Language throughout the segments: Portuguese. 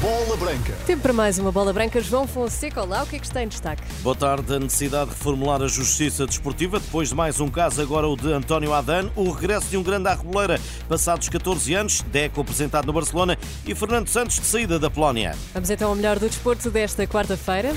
Bola Branca. Tempo para mais uma bola branca. João Fonseca, olá, o que é que está em destaque? Boa tarde. A necessidade de reformular a justiça desportiva, depois de mais um caso, agora o de António Adan, o regresso de um grande arreboleira passados 14 anos, Deco apresentado no Barcelona e Fernando Santos de saída da Polónia. Vamos então ao melhor do desporto desta quarta-feira.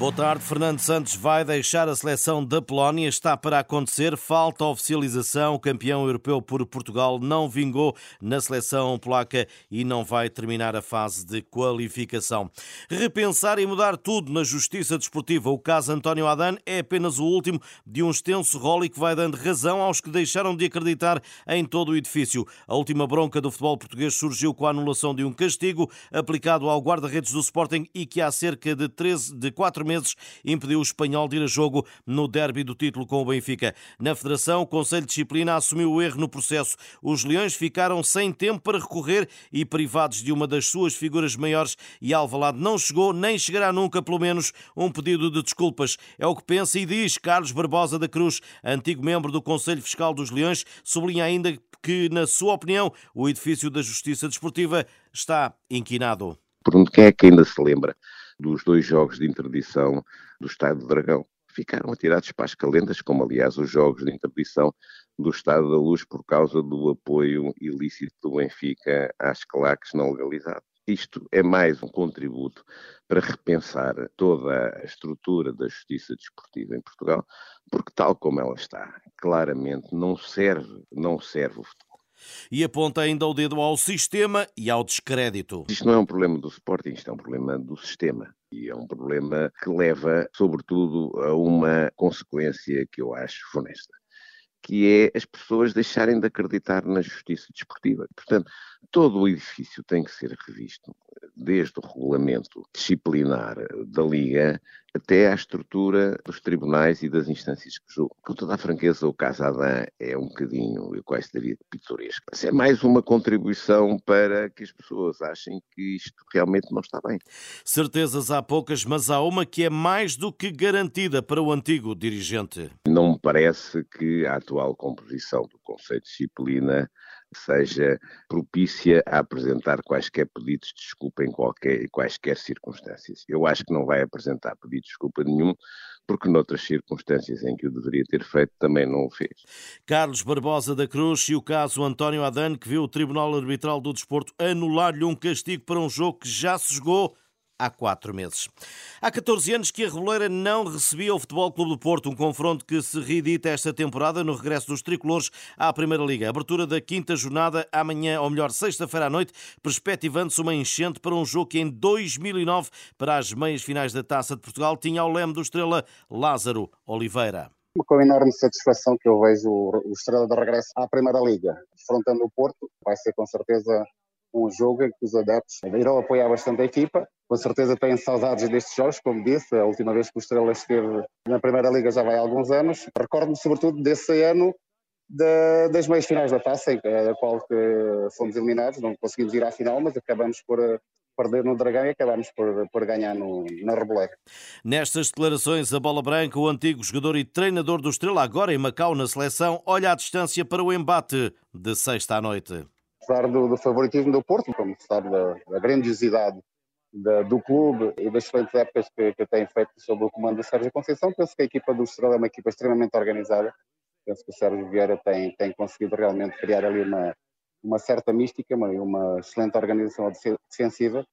Boa tarde. Fernando Santos vai deixar a seleção da Polónia. Está para acontecer. Falta oficialização. O campeão europeu por Portugal não vingou na seleção polaca e não vai terminar a fase de qualificação. Repensar e mudar tudo na justiça desportiva. O caso António Adan é apenas o último de um extenso rol que vai dando razão aos que deixaram de acreditar em todo o edifício. A última bronca do futebol português surgiu com a anulação de um castigo aplicado ao guarda-redes do Sporting e que há cerca de, 13, de 4 meses impediu o espanhol de ir a jogo no derby do título com o Benfica. Na Federação, o Conselho de Disciplina assumiu o erro no processo. Os Leões ficaram sem tempo para recorrer e privados de uma das suas figuras maiores e Alvalade não chegou, nem chegará nunca, pelo menos, um pedido de desculpas. É o que pensa e diz Carlos Barbosa da Cruz, antigo membro do Conselho Fiscal dos Leões, sublinha ainda que, na sua opinião, o edifício da Justiça Desportiva está inquinado. Pergunto quem é que ainda se lembra dos dois jogos de interdição do Estádio do Dragão. Ficaram atirados para as calendas, como aliás os jogos de interdição do Estado da Luz por causa do apoio ilícito do Benfica às claques não legalizadas. Isto é mais um contributo para repensar toda a estrutura da justiça desportiva em Portugal, porque tal como ela está, claramente não serve, não serve o futebol e aponta ainda o dedo ao sistema e ao descrédito. Isto não é um problema do Sporting, isto é um problema do sistema. E é um problema que leva, sobretudo, a uma consequência que eu acho funesta que é as pessoas deixarem de acreditar na justiça desportiva. Portanto, todo o edifício tem que ser revisto, desde o regulamento disciplinar da Liga até à estrutura dos tribunais e das instâncias que julgam. Com toda a franqueza, o caso Adam é um bocadinho, eu quase diria, pitoresco. Mas é mais uma contribuição para que as pessoas achem que isto realmente não está bem. Certezas há poucas, mas há uma que é mais do que garantida para o antigo dirigente. Não me parece que a atual composição do Conselho de Disciplina seja propícia a apresentar quaisquer pedidos de desculpa em qualquer, quaisquer circunstâncias. Eu acho que não vai apresentar pedido de desculpa nenhum, porque noutras circunstâncias em que o deveria ter feito também não o fez. Carlos Barbosa da Cruz e o caso António Adane, que viu o Tribunal Arbitral do Desporto anular-lhe um castigo para um jogo que já se jogou há quatro meses. Há 14 anos que a Reboleira não recebia o Futebol Clube do Porto, um confronto que se reedita esta temporada no regresso dos tricolores à Primeira Liga. Abertura da quinta jornada amanhã, ou melhor, sexta-feira à noite, perspectivando-se uma enchente para um jogo que em 2009, para as meias finais da Taça de Portugal, tinha ao leme do Estrela Lázaro Oliveira. Com enorme satisfação que eu vejo o Estrela de regresso à Primeira Liga, enfrentando o Porto, vai ser com certeza um jogo em que os adeptos irão apoiar bastante a equipa. Com certeza têm saudades destes jogos, como disse, a última vez que o Estrela esteve na Primeira Liga já vai há alguns anos. Recordo-me sobretudo desse ano das meias finais da taça, em a qual fomos eliminados, não conseguimos ir à final, mas acabamos por eh, perder no Dragão e acabamos por, por ganhar no, na Reboleira. Nestas declarações, a bola branca, o antigo jogador e treinador do Estrela, agora em Macau na seleção, olha à distância para o embate de sexta à noite apesar do, do, favoritismo do Porto, como se sabe, da, da grandiosidade da, do clube e das excelentes épocas que, que tem feito sob o comando do Sérgio Conceição, penso que a equipa do Estrela é uma equipa extremamente organizada. Penso que o Sérgio Vieira tem, tem conseguido realmente criar ali uma, uma certa mística, uma, uma excelente organização defensiva.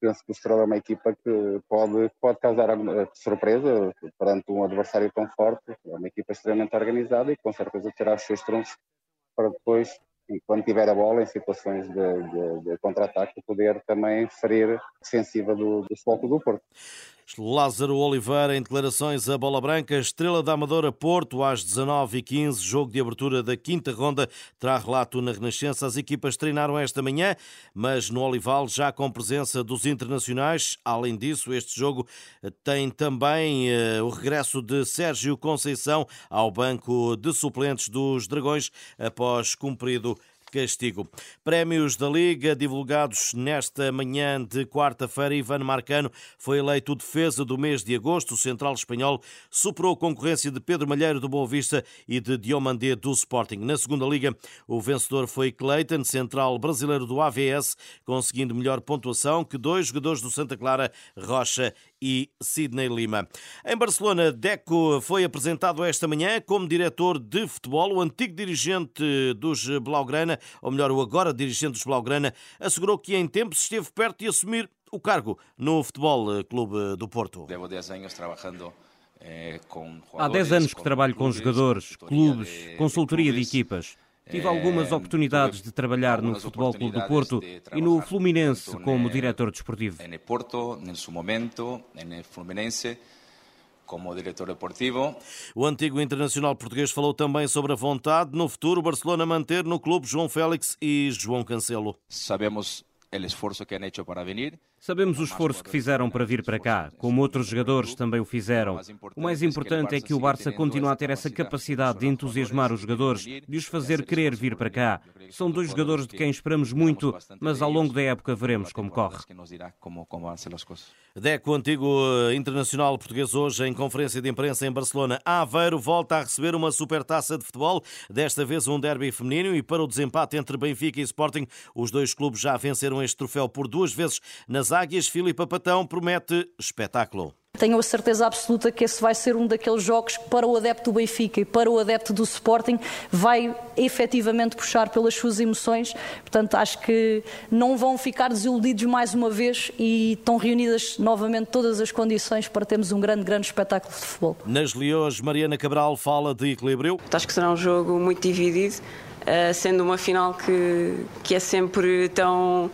Penso que o Estrela é uma equipa que pode, pode causar surpresa perante um adversário tão forte. É uma equipa extremamente organizada e com certeza terá os seus trunfos para depois e quando tiver a bola em situações de, de, de contra-ataque, poder também ferir defensiva do, do do Porto. Lázaro Oliveira em declarações a bola branca, Estrela da Amadora Porto às 19h15, jogo de abertura da quinta ronda, terá relato na Renascença. As equipas treinaram esta manhã, mas no Olival já com presença dos internacionais. Além disso, este jogo tem também uh, o regresso de Sérgio Conceição ao banco de suplentes dos Dragões após cumprido castigo. Prémios da Liga divulgados nesta manhã de quarta-feira. Ivan Marcano foi eleito o defesa do mês de agosto. O central espanhol superou a concorrência de Pedro Malheiro do Boa Vista e de Diomandé do Sporting. Na segunda liga, o vencedor foi Clayton, central brasileiro do AVS, conseguindo melhor pontuação que dois jogadores do Santa Clara, Rocha e Sidney Lima. Em Barcelona, Deco foi apresentado esta manhã como diretor de futebol. O antigo dirigente dos Blaugrana, ou melhor, o agora dirigente dos Blaugrana, assegurou que em tempos esteve perto de assumir o cargo no Futebol Clube do Porto. Levo 10 anos trabalhando eh, Há 10 anos que trabalho com jogadores, clubes, consultoria de equipas. Tive algumas eh, oportunidades de trabalhar no Futebol Clube do Porto e no Fluminense como diretor desportivo. No Porto, momento, no Fluminense como diretor deportivo. O antigo internacional português falou também sobre a vontade no futuro Barcelona manter no clube João Félix e João Cancelo. Sabemos o esforço que han hecho para venir. Sabemos o esforço que fizeram para vir para cá, como outros jogadores também o fizeram. O mais importante é que o Barça continue a ter essa capacidade de entusiasmar os jogadores, de os fazer querer vir para cá. São dois jogadores de quem esperamos muito, mas ao longo da época veremos como corre. Deco, antigo eh, internacional português, hoje em conferência de imprensa em Barcelona. Aveiro volta a receber uma supertaça de futebol, desta vez um derby feminino e para o desempate entre Benfica e Sporting, os dois clubes já venceram este troféu por duas vezes nas Águias, Filipe Patão promete espetáculo. Tenho a certeza absoluta que esse vai ser um daqueles jogos que, para o adepto do Benfica e para o adepto do Sporting, vai efetivamente puxar pelas suas emoções. Portanto, acho que não vão ficar desiludidos mais uma vez e estão reunidas novamente todas as condições para termos um grande, grande espetáculo de futebol. Nas Leões, Mariana Cabral fala de equilíbrio. Acho que será um jogo muito dividido, eh, sendo uma final que, que é sempre tão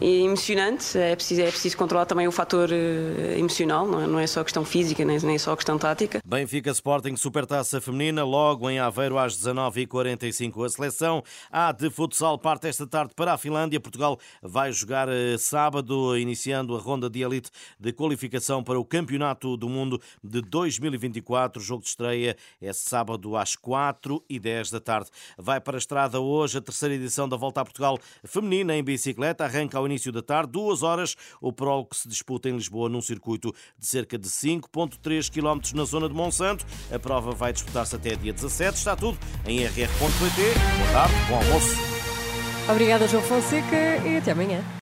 emocionante. É preciso, é preciso controlar também o fator eh, emocional, não é, não é só questão física, nem, nem só questão tática. Benfica Sporting Supertaça Feminina, logo em Aveiro às 19h45. A seleção A de futsal parte esta tarde para a Finlândia. Portugal vai jogar eh, sábado, iniciando a ronda de elite de qualificação para o Campeonato do Mundo de 2024. O jogo de estreia é sábado às 4h10 da tarde. Vai para a estrada hoje a terceira edição da Volta a Portugal Feminina em bicicleta. Arranca ao início da tarde, duas horas, o prólogo que se disputa em Lisboa num circuito de cerca de 5,3 km na zona de Monsanto. A prova vai disputar-se até dia 17. Está tudo em rr.pt. Boa tarde, bom almoço. Obrigada, João Fonseca, e até amanhã.